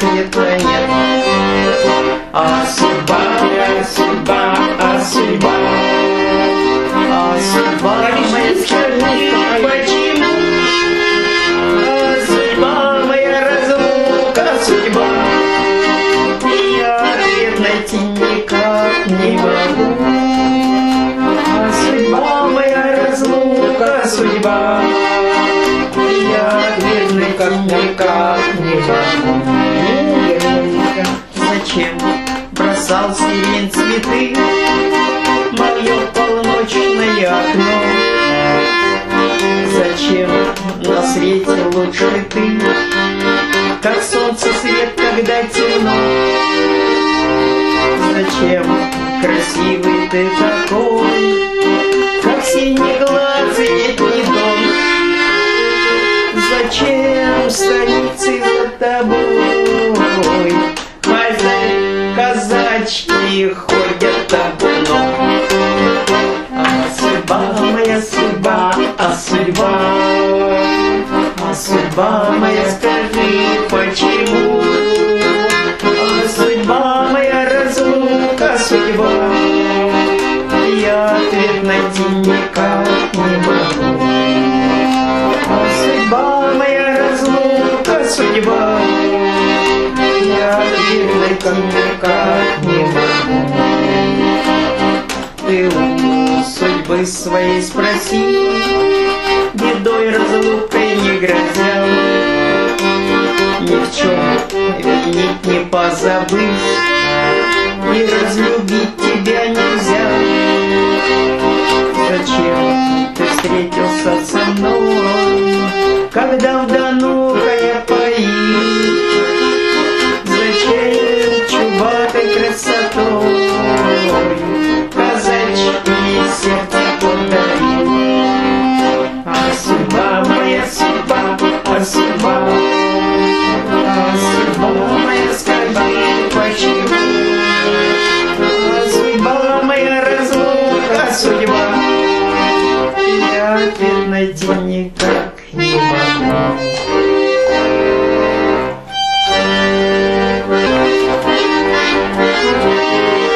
ответа нет. А судьба, а судьба, а судьба. А судьба моя, скажи, почему А судьба моя разлука, судьба. И я ответ найти никак не могу. А судьба моя разлука, судьба. Я ответ найти никак Зачем бросал сирень цветы? Мое полночное окно. Зачем на свете лучше ты? Как солнце свет, когда темно. Зачем красивый ты такой? Как синеглазый летний судьба. А судьба моя, скажи, почему? А судьба моя разлука, судьба. Я ответ найти никак не могу. А судьба моя разлука, судьба. Я ответ найти никак не могу. Ты у судьбы своей спроси Бедой разлукой не грозя. Ни в чем винить не позабыть И разлюбить тебя нельзя. Зачем ты встретился со мной Когда в Дону